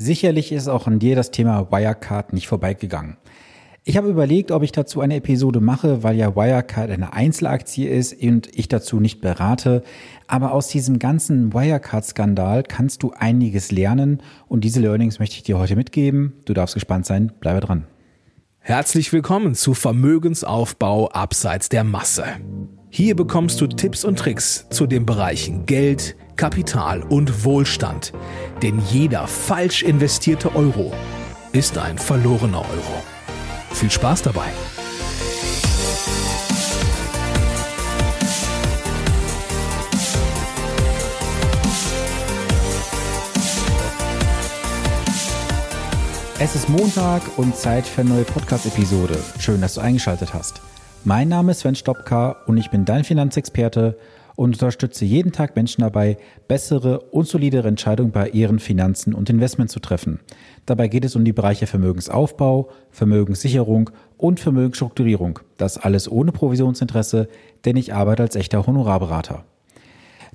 Sicherlich ist auch an dir das Thema Wirecard nicht vorbeigegangen. Ich habe überlegt, ob ich dazu eine Episode mache, weil ja Wirecard eine Einzelaktie ist und ich dazu nicht berate. Aber aus diesem ganzen Wirecard-Skandal kannst du einiges lernen und diese Learnings möchte ich dir heute mitgeben. Du darfst gespannt sein, bleibe dran. Herzlich willkommen zu Vermögensaufbau abseits der Masse. Hier bekommst du Tipps und Tricks zu den Bereichen Geld, Kapital und Wohlstand. Denn jeder falsch investierte Euro ist ein verlorener Euro. Viel Spaß dabei! Es ist Montag und Zeit für eine neue Podcast-Episode. Schön, dass du eingeschaltet hast. Mein Name ist Sven Stopka und ich bin dein Finanzexperte und unterstütze jeden Tag Menschen dabei, bessere und solidere Entscheidungen bei ihren Finanzen und Investments zu treffen. Dabei geht es um die Bereiche Vermögensaufbau, Vermögenssicherung und Vermögensstrukturierung. Das alles ohne Provisionsinteresse, denn ich arbeite als echter Honorarberater.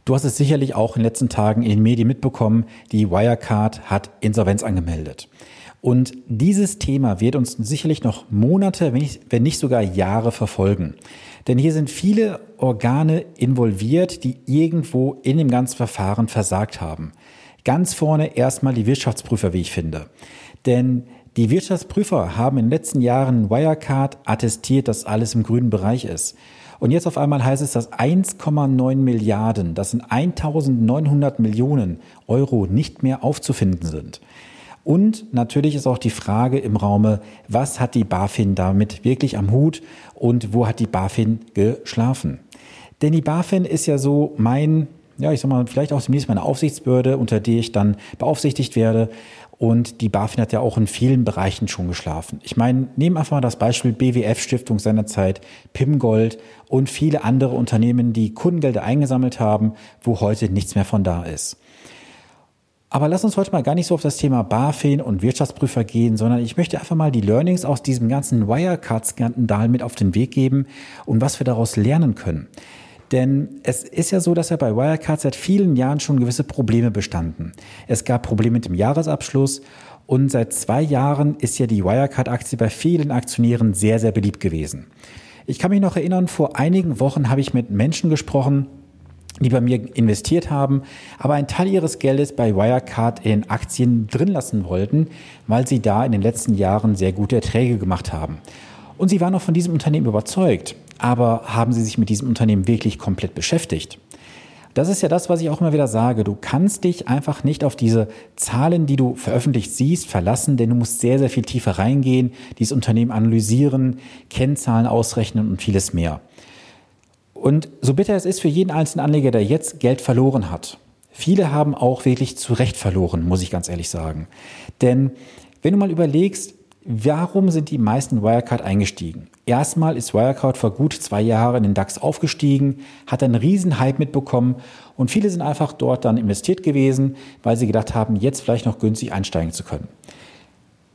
Du hast es sicherlich auch in den letzten Tagen in den Medien mitbekommen, die Wirecard hat Insolvenz angemeldet. Und dieses Thema wird uns sicherlich noch Monate, wenn nicht, sogar Jahre verfolgen. Denn hier sind viele Organe involviert, die irgendwo in dem ganzen Verfahren versagt haben. Ganz vorne erstmal die Wirtschaftsprüfer, wie ich finde. Denn die Wirtschaftsprüfer haben in den letzten Jahren Wirecard attestiert, dass alles im grünen Bereich ist. Und jetzt auf einmal heißt es, dass 1,9 Milliarden, das sind 1900 Millionen Euro nicht mehr aufzufinden sind. Und natürlich ist auch die Frage im Raume, was hat die BaFin damit wirklich am Hut und wo hat die BaFin geschlafen? Denn die BaFin ist ja so mein, ja, ich sag mal, vielleicht auch zumindest meine Aufsichtsbehörde, unter der ich dann beaufsichtigt werde. Und die BaFin hat ja auch in vielen Bereichen schon geschlafen. Ich meine, nehmen einfach mal das Beispiel BWF Stiftung seinerzeit, Pimgold und viele andere Unternehmen, die Kundengelder eingesammelt haben, wo heute nichts mehr von da ist. Aber lass uns heute mal gar nicht so auf das Thema BaFin und Wirtschaftsprüfer gehen, sondern ich möchte einfach mal die Learnings aus diesem ganzen Wirecard-Skandal mit auf den Weg geben und was wir daraus lernen können. Denn es ist ja so, dass ja bei Wirecard seit vielen Jahren schon gewisse Probleme bestanden. Es gab Probleme mit dem Jahresabschluss und seit zwei Jahren ist ja die Wirecard-Aktie bei vielen Aktionären sehr, sehr beliebt gewesen. Ich kann mich noch erinnern, vor einigen Wochen habe ich mit Menschen gesprochen, die bei mir investiert haben, aber einen Teil ihres Geldes bei Wirecard in Aktien drin lassen wollten, weil sie da in den letzten Jahren sehr gute Erträge gemacht haben. Und sie waren auch von diesem Unternehmen überzeugt, aber haben sie sich mit diesem Unternehmen wirklich komplett beschäftigt? Das ist ja das, was ich auch immer wieder sage. Du kannst dich einfach nicht auf diese Zahlen, die du veröffentlicht siehst, verlassen, denn du musst sehr, sehr viel tiefer reingehen, dieses Unternehmen analysieren, Kennzahlen ausrechnen und vieles mehr. Und so bitter es ist für jeden einzelnen Anleger, der jetzt Geld verloren hat, viele haben auch wirklich zu Recht verloren, muss ich ganz ehrlich sagen. Denn wenn du mal überlegst, warum sind die meisten Wirecard eingestiegen? Erstmal ist Wirecard vor gut zwei Jahren in den DAX aufgestiegen, hat einen riesen Hype mitbekommen und viele sind einfach dort dann investiert gewesen, weil sie gedacht haben, jetzt vielleicht noch günstig einsteigen zu können.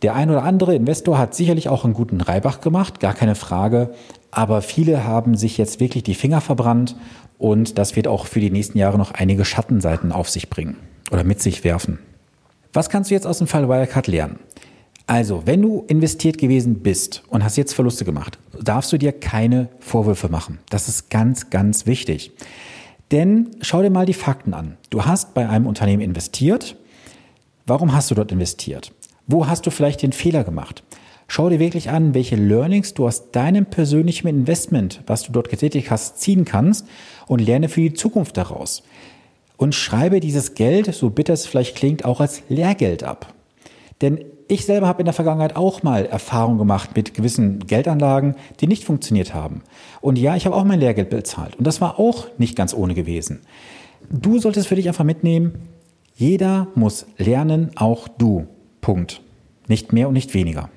Der ein oder andere Investor hat sicherlich auch einen guten Reibach gemacht, gar keine Frage. Aber viele haben sich jetzt wirklich die Finger verbrannt und das wird auch für die nächsten Jahre noch einige Schattenseiten auf sich bringen oder mit sich werfen. Was kannst du jetzt aus dem Fall Wirecard lernen? Also, wenn du investiert gewesen bist und hast jetzt Verluste gemacht, darfst du dir keine Vorwürfe machen. Das ist ganz, ganz wichtig. Denn schau dir mal die Fakten an. Du hast bei einem Unternehmen investiert. Warum hast du dort investiert? Wo hast du vielleicht den Fehler gemacht? Schau dir wirklich an, welche Learnings du aus deinem persönlichen Investment, was du dort getätigt hast, ziehen kannst und lerne für die Zukunft daraus. Und schreibe dieses Geld, so bitter es vielleicht klingt, auch als Lehrgeld ab. Denn ich selber habe in der Vergangenheit auch mal Erfahrung gemacht mit gewissen Geldanlagen, die nicht funktioniert haben. Und ja, ich habe auch mein Lehrgeld bezahlt. Und das war auch nicht ganz ohne gewesen. Du solltest für dich einfach mitnehmen, jeder muss lernen, auch du. Punkt. Nicht mehr und nicht weniger.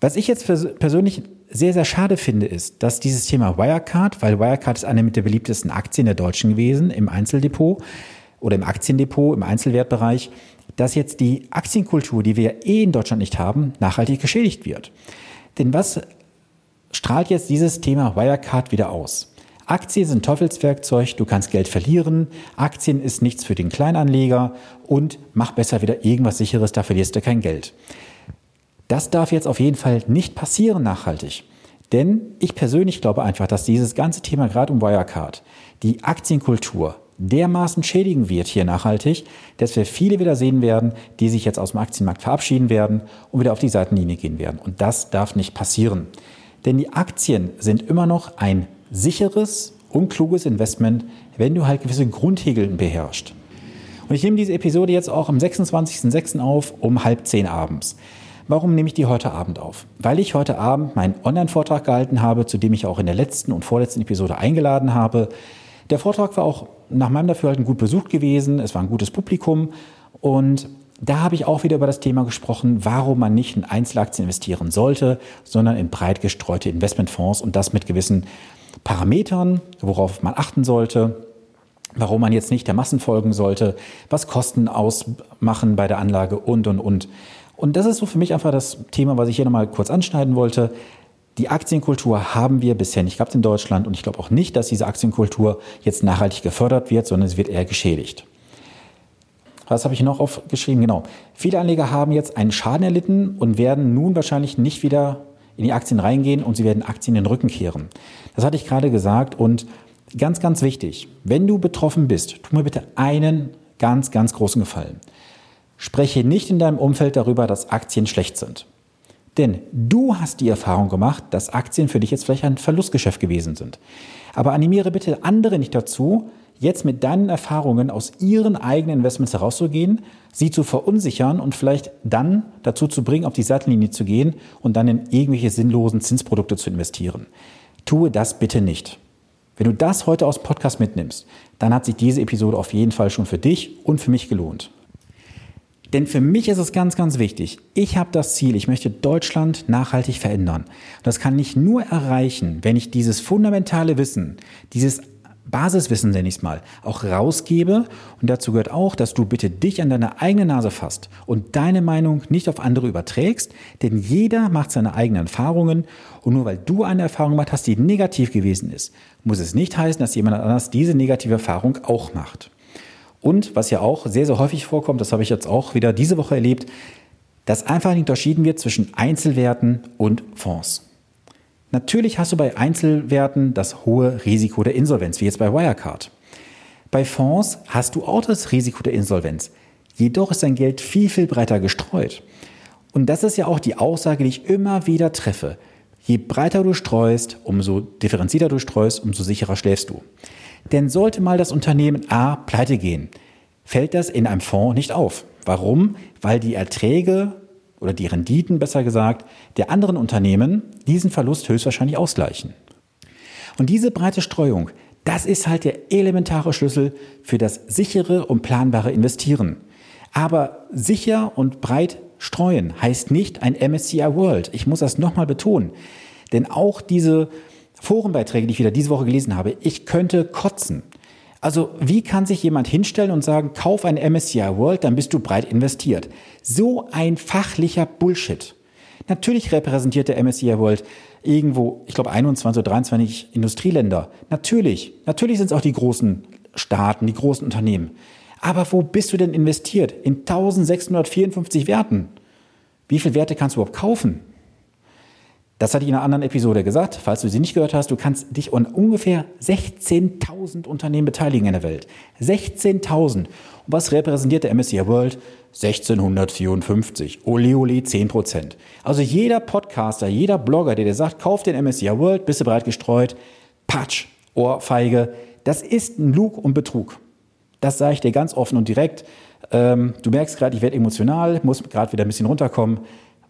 Was ich jetzt persönlich sehr, sehr schade finde, ist, dass dieses Thema Wirecard, weil Wirecard ist eine mit der beliebtesten Aktien der Deutschen gewesen im Einzeldepot oder im Aktiendepot, im Einzelwertbereich, dass jetzt die Aktienkultur, die wir eh in Deutschland nicht haben, nachhaltig geschädigt wird. Denn was strahlt jetzt dieses Thema Wirecard wieder aus? Aktien sind Teufelswerkzeug, du kannst Geld verlieren, Aktien ist nichts für den Kleinanleger und mach besser wieder irgendwas sicheres, da verlierst du kein Geld. Das darf jetzt auf jeden Fall nicht passieren nachhaltig. Denn ich persönlich glaube einfach, dass dieses ganze Thema gerade um Wirecard, die Aktienkultur dermaßen schädigen wird hier nachhaltig, dass wir viele wieder sehen werden, die sich jetzt aus dem Aktienmarkt verabschieden werden und wieder auf die Seitenlinie gehen werden. Und das darf nicht passieren. Denn die Aktien sind immer noch ein sicheres und kluges Investment, wenn du halt gewisse Grundregeln beherrschst. Und ich nehme diese Episode jetzt auch am 26.06. auf um halb zehn abends. Warum nehme ich die heute Abend auf? Weil ich heute Abend meinen Online-Vortrag gehalten habe, zu dem ich auch in der letzten und vorletzten Episode eingeladen habe. Der Vortrag war auch nach meinem Dafürhalten gut besucht gewesen. Es war ein gutes Publikum. Und da habe ich auch wieder über das Thema gesprochen, warum man nicht in Einzelaktien investieren sollte, sondern in breit gestreute Investmentfonds und das mit gewissen Parametern, worauf man achten sollte warum man jetzt nicht der Massen folgen sollte, was Kosten ausmachen bei der Anlage und, und, und. Und das ist so für mich einfach das Thema, was ich hier nochmal kurz anschneiden wollte. Die Aktienkultur haben wir bisher nicht gehabt in Deutschland und ich glaube auch nicht, dass diese Aktienkultur jetzt nachhaltig gefördert wird, sondern sie wird eher geschädigt. Was habe ich noch aufgeschrieben? Genau. Viele Anleger haben jetzt einen Schaden erlitten und werden nun wahrscheinlich nicht wieder in die Aktien reingehen und sie werden Aktien in den Rücken kehren. Das hatte ich gerade gesagt und ganz, ganz wichtig, wenn du betroffen bist, tu mir bitte einen ganz, ganz großen Gefallen. Spreche nicht in deinem Umfeld darüber, dass Aktien schlecht sind. Denn du hast die Erfahrung gemacht, dass Aktien für dich jetzt vielleicht ein Verlustgeschäft gewesen sind. Aber animiere bitte andere nicht dazu, jetzt mit deinen Erfahrungen aus ihren eigenen Investments herauszugehen, sie zu verunsichern und vielleicht dann dazu zu bringen, auf die Seitenlinie zu gehen und dann in irgendwelche sinnlosen Zinsprodukte zu investieren. Tue das bitte nicht. Wenn du das heute aus Podcast mitnimmst, dann hat sich diese Episode auf jeden Fall schon für dich und für mich gelohnt. Denn für mich ist es ganz, ganz wichtig. Ich habe das Ziel, ich möchte Deutschland nachhaltig verändern. Das kann ich nur erreichen, wenn ich dieses fundamentale Wissen, dieses Basiswissen, nenne ich es mal, auch rausgebe. Und dazu gehört auch, dass du bitte dich an deine eigene Nase fasst und deine Meinung nicht auf andere überträgst. Denn jeder macht seine eigenen Erfahrungen. Und nur weil du eine Erfahrung gemacht hast, die negativ gewesen ist, muss es nicht heißen, dass jemand anders diese negative Erfahrung auch macht. Und was ja auch sehr, sehr häufig vorkommt, das habe ich jetzt auch wieder diese Woche erlebt, dass einfach unterschieden wird zwischen Einzelwerten und Fonds. Natürlich hast du bei Einzelwerten das hohe Risiko der Insolvenz, wie jetzt bei Wirecard. Bei Fonds hast du auch das Risiko der Insolvenz. Jedoch ist dein Geld viel, viel breiter gestreut. Und das ist ja auch die Aussage, die ich immer wieder treffe. Je breiter du streust, umso differenzierter du streust, umso sicherer schläfst du. Denn sollte mal das Unternehmen A pleite gehen, fällt das in einem Fonds nicht auf. Warum? Weil die Erträge oder die Renditen besser gesagt der anderen Unternehmen diesen Verlust höchstwahrscheinlich ausgleichen. Und diese breite Streuung, das ist halt der elementare Schlüssel für das sichere und planbare Investieren. Aber sicher und breit streuen heißt nicht ein MSCI World. Ich muss das nochmal betonen. Denn auch diese Forenbeiträge, die ich wieder diese Woche gelesen habe, ich könnte kotzen. Also wie kann sich jemand hinstellen und sagen, kauf ein MSCI World, dann bist du breit investiert. So ein fachlicher Bullshit. Natürlich repräsentiert der MSCI World irgendwo, ich glaube 21 oder 23 Industrieländer. Natürlich, natürlich sind es auch die großen Staaten, die großen Unternehmen. Aber wo bist du denn investiert? In 1654 Werten. Wie viele Werte kannst du überhaupt kaufen? Das hatte ich in einer anderen Episode gesagt. Falls du sie nicht gehört hast, du kannst dich an ungefähr 16.000 Unternehmen beteiligen in der Welt. 16.000. Und was repräsentiert der MSCI World? 1654. Ole, ole, 10 Prozent. Also jeder Podcaster, jeder Blogger, der dir sagt, kauf den MSCI World, bist du bereit gestreut, Patsch, Ohrfeige. Das ist ein Lug und Betrug. Das sage ich dir ganz offen und direkt. Ähm, du merkst gerade, ich werde emotional, muss gerade wieder ein bisschen runterkommen,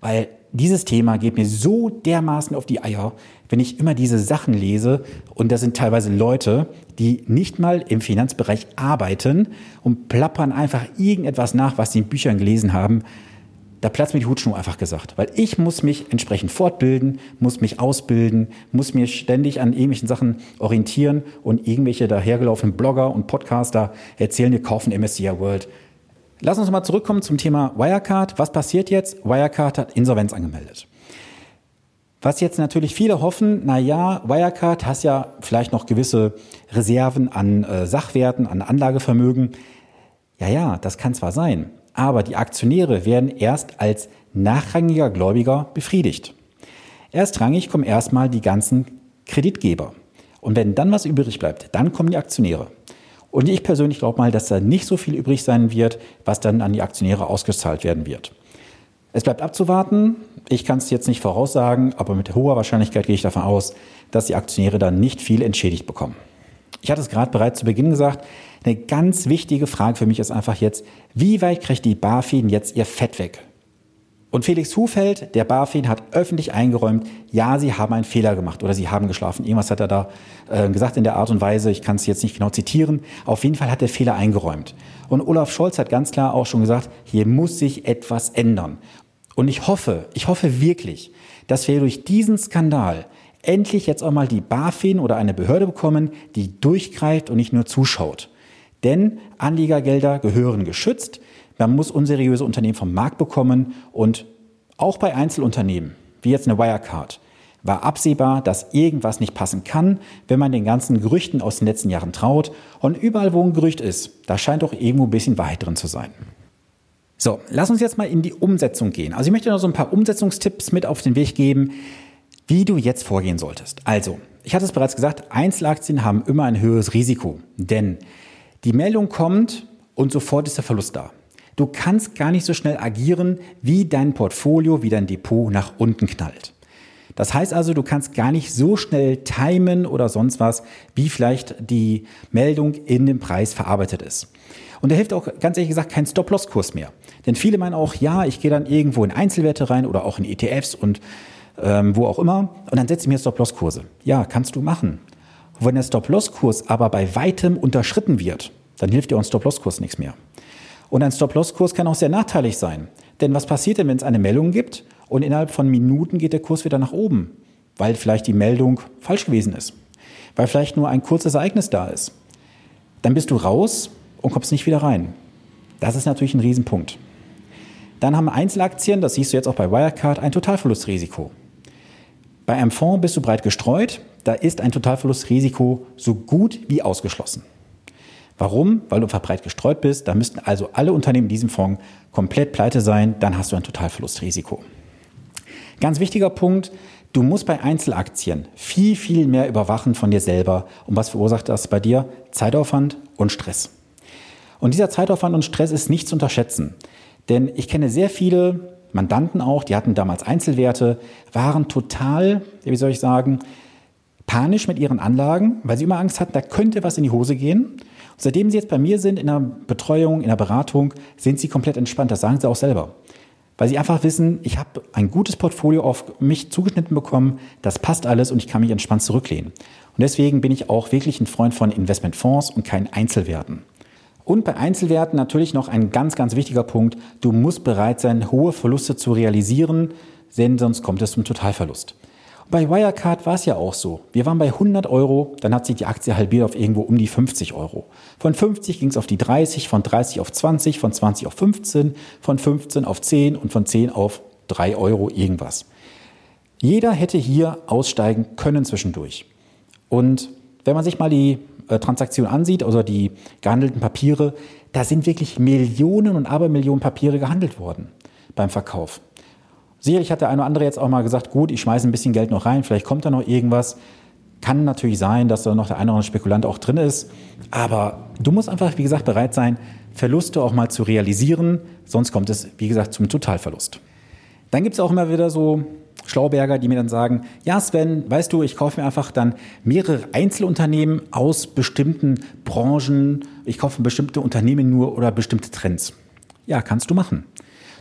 weil dieses Thema geht mir so dermaßen auf die Eier, wenn ich immer diese Sachen lese. Und das sind teilweise Leute, die nicht mal im Finanzbereich arbeiten und plappern einfach irgendetwas nach, was sie in Büchern gelesen haben. Da platzt mir die Hutschnur einfach gesagt. Weil ich muss mich entsprechend fortbilden, muss mich ausbilden, muss mir ständig an irgendwelchen Sachen orientieren und irgendwelche dahergelaufenen Blogger und Podcaster erzählen, wir kaufen MSCI World. Lass uns mal zurückkommen zum Thema Wirecard. Was passiert jetzt? Wirecard hat Insolvenz angemeldet. Was jetzt natürlich viele hoffen, na ja, Wirecard hast ja vielleicht noch gewisse Reserven an äh, Sachwerten, an Anlagevermögen. Ja, ja, das kann zwar sein, aber die Aktionäre werden erst als nachrangiger Gläubiger befriedigt. Erstrangig kommen erstmal die ganzen Kreditgeber. Und wenn dann was übrig bleibt, dann kommen die Aktionäre. Und ich persönlich glaube mal, dass da nicht so viel übrig sein wird, was dann an die Aktionäre ausgezahlt werden wird. Es bleibt abzuwarten. Ich kann es jetzt nicht voraussagen, aber mit hoher Wahrscheinlichkeit gehe ich davon aus, dass die Aktionäre dann nicht viel entschädigt bekommen. Ich hatte es gerade bereits zu Beginn gesagt, eine ganz wichtige Frage für mich ist einfach jetzt, wie weit kriegt die BaFin jetzt ihr Fett weg? Und Felix Hufeld, der BaFin, hat öffentlich eingeräumt, ja, sie haben einen Fehler gemacht oder sie haben geschlafen. Irgendwas hat er da äh, gesagt in der Art und Weise, ich kann es jetzt nicht genau zitieren. Auf jeden Fall hat der Fehler eingeräumt. Und Olaf Scholz hat ganz klar auch schon gesagt, hier muss sich etwas ändern. Und ich hoffe, ich hoffe wirklich, dass wir durch diesen Skandal endlich jetzt auch mal die BaFin oder eine Behörde bekommen, die durchgreift und nicht nur zuschaut. Denn Anlegergelder gehören geschützt. Man muss unseriöse Unternehmen vom Markt bekommen und auch bei Einzelunternehmen, wie jetzt eine Wirecard, war absehbar, dass irgendwas nicht passen kann, wenn man den ganzen Gerüchten aus den letzten Jahren traut. Und überall, wo ein Gerücht ist, da scheint doch irgendwo ein bisschen Wahrheit drin zu sein. So, lass uns jetzt mal in die Umsetzung gehen. Also ich möchte noch so ein paar Umsetzungstipps mit auf den Weg geben, wie du jetzt vorgehen solltest. Also, ich hatte es bereits gesagt, Einzelaktien haben immer ein höheres Risiko, denn die Meldung kommt und sofort ist der Verlust da. Du kannst gar nicht so schnell agieren, wie dein Portfolio, wie dein Depot nach unten knallt. Das heißt also, du kannst gar nicht so schnell timen oder sonst was, wie vielleicht die Meldung in dem Preis verarbeitet ist. Und da hilft auch ganz ehrlich gesagt kein Stop-Loss-Kurs mehr. Denn viele meinen auch, ja, ich gehe dann irgendwo in Einzelwerte rein oder auch in ETFs und ähm, wo auch immer und dann setze ich mir Stop-Loss-Kurse. Ja, kannst du machen. Wenn der Stop-Loss-Kurs aber bei weitem unterschritten wird, dann hilft dir auch ein Stop-Loss-Kurs nichts mehr. Und ein Stop-Loss-Kurs kann auch sehr nachteilig sein. Denn was passiert denn, wenn es eine Meldung gibt und innerhalb von Minuten geht der Kurs wieder nach oben? Weil vielleicht die Meldung falsch gewesen ist. Weil vielleicht nur ein kurzes Ereignis da ist. Dann bist du raus und kommst nicht wieder rein. Das ist natürlich ein Riesenpunkt. Dann haben Einzelaktien, das siehst du jetzt auch bei Wirecard, ein Totalverlustrisiko. Bei einem Fonds bist du breit gestreut, da ist ein Totalverlustrisiko so gut wie ausgeschlossen. Warum? Weil du einfach breit gestreut bist. Da müssten also alle Unternehmen in diesem Fonds komplett pleite sein. Dann hast du ein Totalverlustrisiko. Ganz wichtiger Punkt. Du musst bei Einzelaktien viel, viel mehr überwachen von dir selber. Und was verursacht das bei dir? Zeitaufwand und Stress. Und dieser Zeitaufwand und Stress ist nicht zu unterschätzen. Denn ich kenne sehr viele Mandanten auch, die hatten damals Einzelwerte, waren total, wie soll ich sagen, panisch mit ihren Anlagen, weil sie immer Angst hatten, da könnte was in die Hose gehen. Seitdem Sie jetzt bei mir sind in der Betreuung, in der Beratung, sind Sie komplett entspannt. Das sagen Sie auch selber. Weil Sie einfach wissen, ich habe ein gutes Portfolio auf mich zugeschnitten bekommen, das passt alles und ich kann mich entspannt zurücklehnen. Und deswegen bin ich auch wirklich ein Freund von Investmentfonds und keinen Einzelwerten. Und bei Einzelwerten natürlich noch ein ganz, ganz wichtiger Punkt. Du musst bereit sein, hohe Verluste zu realisieren, denn sonst kommt es zum Totalverlust. Bei Wirecard war es ja auch so. Wir waren bei 100 Euro, dann hat sich die Aktie halbiert auf irgendwo um die 50 Euro. Von 50 ging es auf die 30, von 30 auf 20, von 20 auf 15, von 15 auf 10 und von 10 auf 3 Euro irgendwas. Jeder hätte hier aussteigen können zwischendurch. Und wenn man sich mal die äh, Transaktion ansieht, also die gehandelten Papiere, da sind wirklich Millionen und Abermillionen Papiere gehandelt worden beim Verkauf. Sicherlich hat der eine oder andere jetzt auch mal gesagt, gut, ich schmeiße ein bisschen Geld noch rein, vielleicht kommt da noch irgendwas. Kann natürlich sein, dass da noch der eine oder andere Spekulant auch drin ist. Aber du musst einfach, wie gesagt, bereit sein, Verluste auch mal zu realisieren. Sonst kommt es, wie gesagt, zum Totalverlust. Dann gibt es auch immer wieder so Schlauberger, die mir dann sagen, ja Sven, weißt du, ich kaufe mir einfach dann mehrere Einzelunternehmen aus bestimmten Branchen. Ich kaufe bestimmte Unternehmen nur oder bestimmte Trends. Ja, kannst du machen.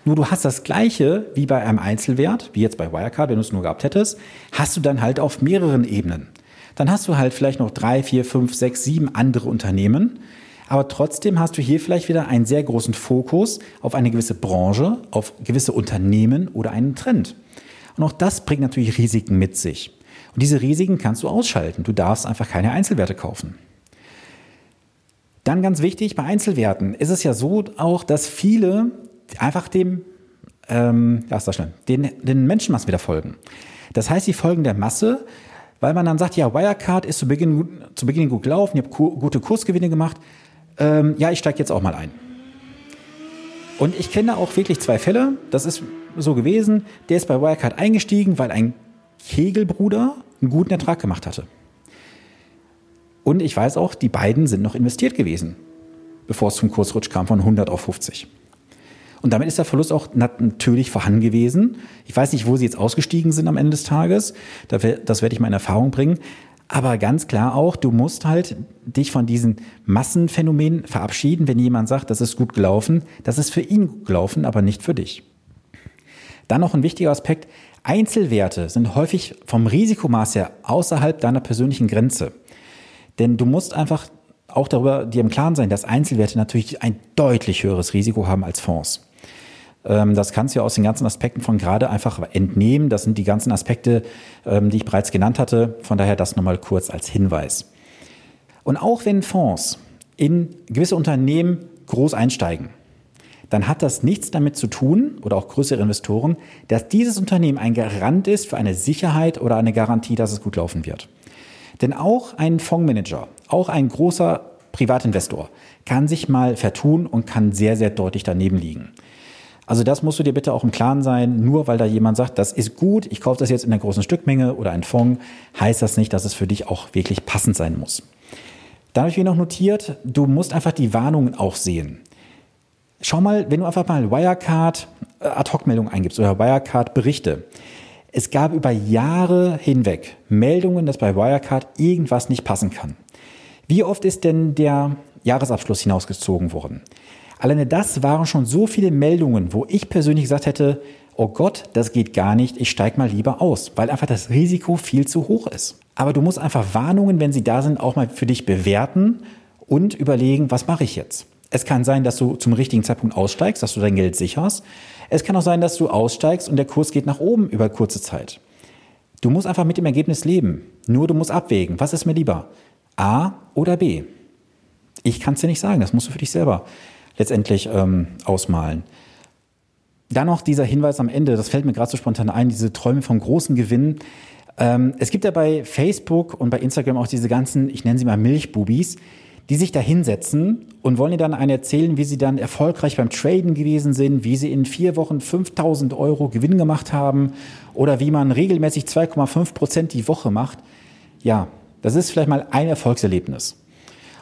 Nur du hast das Gleiche wie bei einem Einzelwert, wie jetzt bei Wirecard, wenn du es nur gehabt hättest, hast du dann halt auf mehreren Ebenen. Dann hast du halt vielleicht noch drei, vier, fünf, sechs, sieben andere Unternehmen. Aber trotzdem hast du hier vielleicht wieder einen sehr großen Fokus auf eine gewisse Branche, auf gewisse Unternehmen oder einen Trend. Und auch das bringt natürlich Risiken mit sich. Und diese Risiken kannst du ausschalten. Du darfst einfach keine Einzelwerte kaufen. Dann ganz wichtig, bei Einzelwerten ist es ja so auch, dass viele einfach dem, ähm, ja, ist das schnell, den, den Menschenmassen wieder folgen. Das heißt, sie folgen der Masse, weil man dann sagt, ja, Wirecard ist zu Beginn, zu Beginn gut gelaufen, ihr habt gute Kursgewinne gemacht, ähm, ja, ich steige jetzt auch mal ein. Und ich kenne auch wirklich zwei Fälle. Das ist so gewesen. Der ist bei Wirecard eingestiegen, weil ein Kegelbruder einen guten Ertrag gemacht hatte. Und ich weiß auch, die beiden sind noch investiert gewesen, bevor es zum Kursrutsch kam von 100 auf 50. Und damit ist der Verlust auch natürlich vorhanden gewesen. Ich weiß nicht, wo sie jetzt ausgestiegen sind am Ende des Tages. Das werde ich mal in Erfahrung bringen. Aber ganz klar auch, du musst halt dich von diesen Massenphänomenen verabschieden, wenn jemand sagt, das ist gut gelaufen. Das ist für ihn gut gelaufen, aber nicht für dich. Dann noch ein wichtiger Aspekt. Einzelwerte sind häufig vom Risikomaß her außerhalb deiner persönlichen Grenze. Denn du musst einfach auch darüber dir im Klaren sein, dass Einzelwerte natürlich ein deutlich höheres Risiko haben als Fonds. Ähm, das kannst du ja aus den ganzen Aspekten von gerade einfach entnehmen. Das sind die ganzen Aspekte, ähm, die ich bereits genannt hatte. Von daher das nochmal kurz als Hinweis. Und auch wenn Fonds in gewisse Unternehmen groß einsteigen, dann hat das nichts damit zu tun, oder auch größere Investoren, dass dieses Unternehmen ein Garant ist für eine Sicherheit oder eine Garantie, dass es gut laufen wird. Denn auch ein Fondsmanager, auch ein großer Privatinvestor kann sich mal vertun und kann sehr, sehr deutlich daneben liegen. Also das musst du dir bitte auch im Klaren sein. Nur weil da jemand sagt, das ist gut, ich kaufe das jetzt in einer großen Stückmenge oder ein Fonds, heißt das nicht, dass es für dich auch wirklich passend sein muss. Dann habe ich mir noch notiert, du musst einfach die Warnungen auch sehen. Schau mal, wenn du einfach mal Wirecard äh, Ad-Hoc-Meldung eingibst oder Wirecard-Berichte. Es gab über Jahre hinweg Meldungen, dass bei Wirecard irgendwas nicht passen kann. Wie oft ist denn der Jahresabschluss hinausgezogen worden? Alleine das waren schon so viele Meldungen, wo ich persönlich gesagt hätte, oh Gott, das geht gar nicht, ich steige mal lieber aus, weil einfach das Risiko viel zu hoch ist. Aber du musst einfach Warnungen, wenn sie da sind, auch mal für dich bewerten und überlegen, was mache ich jetzt? Es kann sein, dass du zum richtigen Zeitpunkt aussteigst, dass du dein Geld sicherst. Es kann auch sein, dass du aussteigst und der Kurs geht nach oben über kurze Zeit. Du musst einfach mit dem Ergebnis leben. Nur du musst abwägen, was ist mir lieber? A oder B? Ich kann es dir nicht sagen, das musst du für dich selber letztendlich ähm, ausmalen. Dann noch dieser Hinweis am Ende, das fällt mir gerade so spontan ein, diese Träume vom großen Gewinn. Ähm, es gibt ja bei Facebook und bei Instagram auch diese ganzen, ich nenne sie mal Milchbubis, die sich da hinsetzen und wollen dir dann einen erzählen, wie sie dann erfolgreich beim Traden gewesen sind, wie sie in vier Wochen 5000 Euro Gewinn gemacht haben oder wie man regelmäßig 2,5 Prozent die Woche macht. Ja, das ist vielleicht mal ein Erfolgserlebnis.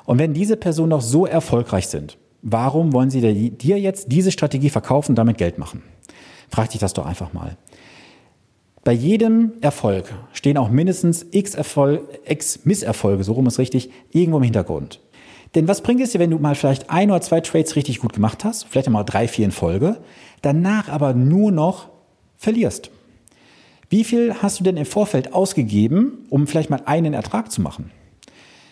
Und wenn diese Personen noch so erfolgreich sind, Warum wollen sie dir jetzt diese Strategie verkaufen und damit Geld machen? Frag dich das doch einfach mal. Bei jedem Erfolg stehen auch mindestens x, Erfolg, x Misserfolge, so rum ist richtig, irgendwo im Hintergrund. Denn was bringt es dir, wenn du mal vielleicht ein oder zwei Trades richtig gut gemacht hast, vielleicht einmal drei, vier in Folge, danach aber nur noch verlierst? Wie viel hast du denn im Vorfeld ausgegeben, um vielleicht mal einen Ertrag zu machen?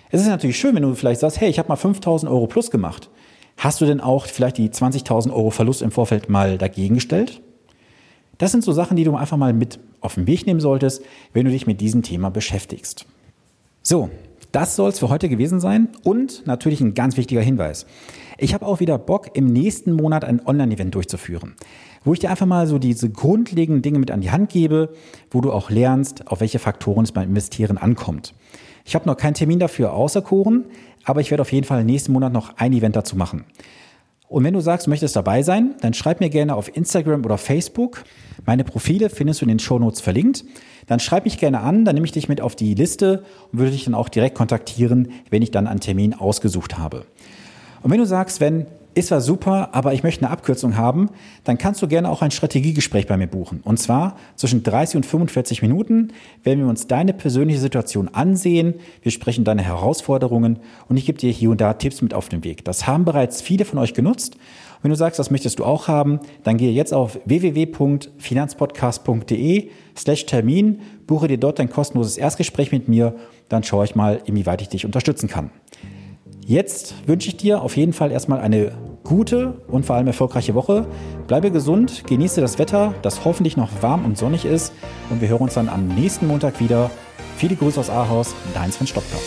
Es ist natürlich schön, wenn du vielleicht sagst, hey, ich habe mal 5000 Euro plus gemacht. Hast du denn auch vielleicht die 20.000 Euro Verlust im Vorfeld mal dagegen gestellt? Das sind so Sachen, die du einfach mal mit auf den Weg nehmen solltest, wenn du dich mit diesem Thema beschäftigst. So, das soll es für heute gewesen sein und natürlich ein ganz wichtiger Hinweis. Ich habe auch wieder Bock, im nächsten Monat ein Online-Event durchzuführen, wo ich dir einfach mal so diese grundlegenden Dinge mit an die Hand gebe, wo du auch lernst, auf welche Faktoren es beim Investieren ankommt. Ich habe noch keinen Termin dafür auserkoren, aber ich werde auf jeden Fall nächsten Monat noch ein Event dazu machen. Und wenn du sagst, du möchtest dabei sein, dann schreib mir gerne auf Instagram oder Facebook. Meine Profile findest du in den Shownotes verlinkt. Dann schreib mich gerne an, dann nehme ich dich mit auf die Liste und würde dich dann auch direkt kontaktieren, wenn ich dann einen Termin ausgesucht habe. Und wenn du sagst, wenn ist zwar super, aber ich möchte eine Abkürzung haben, dann kannst du gerne auch ein Strategiegespräch bei mir buchen. Und zwar zwischen 30 und 45 Minuten werden wir uns deine persönliche Situation ansehen. Wir sprechen deine Herausforderungen und ich gebe dir hier und da Tipps mit auf den Weg. Das haben bereits viele von euch genutzt. Und wenn du sagst, das möchtest du auch haben, dann gehe jetzt auf www.finanzpodcast.de slash Termin, buche dir dort dein kostenloses Erstgespräch mit mir, dann schaue ich mal, inwieweit ich dich unterstützen kann. Jetzt wünsche ich dir auf jeden Fall erstmal eine gute und vor allem erfolgreiche Woche. Bleibe gesund, genieße das Wetter, das hoffentlich noch warm und sonnig ist. Und wir hören uns dann am nächsten Montag wieder. Viele Grüße aus Ahaus, dein Sven Stockter.